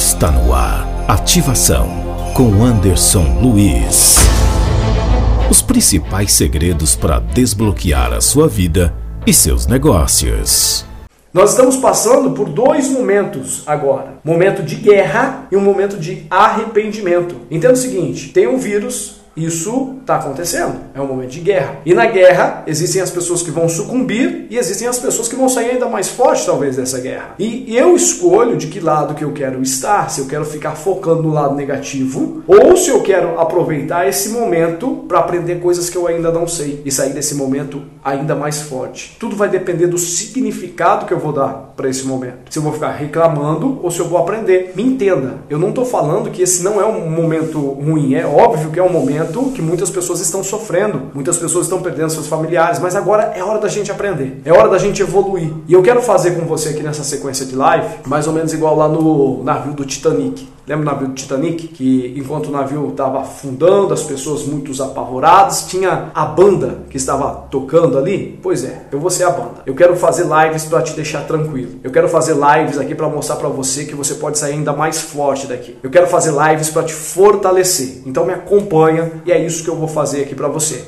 Está no ar. Ativação com Anderson Luiz. Os principais segredos para desbloquear a sua vida e seus negócios. Nós estamos passando por dois momentos agora: momento de guerra e um momento de arrependimento. Entenda o seguinte: tem um vírus isso está acontecendo, é um momento de guerra. E na guerra existem as pessoas que vão sucumbir e existem as pessoas que vão sair ainda mais fortes, talvez, dessa guerra. E eu escolho de que lado que eu quero estar, se eu quero ficar focando no lado negativo ou se eu quero aproveitar esse momento para aprender coisas que eu ainda não sei e sair desse momento ainda mais forte. Tudo vai depender do significado que eu vou dar para esse momento. Se eu vou ficar reclamando ou se eu vou aprender. Me entenda, eu não estou falando que esse não é um momento ruim, é óbvio que é um momento momento que muitas pessoas estão sofrendo, muitas pessoas estão perdendo seus familiares, mas agora é hora da gente aprender, é hora da gente evoluir. E eu quero fazer com você aqui nessa sequência de live, mais ou menos igual lá no navio do Titanic. Lembra o navio do Titanic? Que enquanto o navio estava afundando, as pessoas muito apavoradas, tinha a banda que estava tocando ali? Pois é, eu vou ser a banda. Eu quero fazer lives para te deixar tranquilo. Eu quero fazer lives aqui para mostrar para você que você pode sair ainda mais forte daqui. Eu quero fazer lives para te fortalecer. Então me acompanha e é isso que eu vou fazer aqui para você.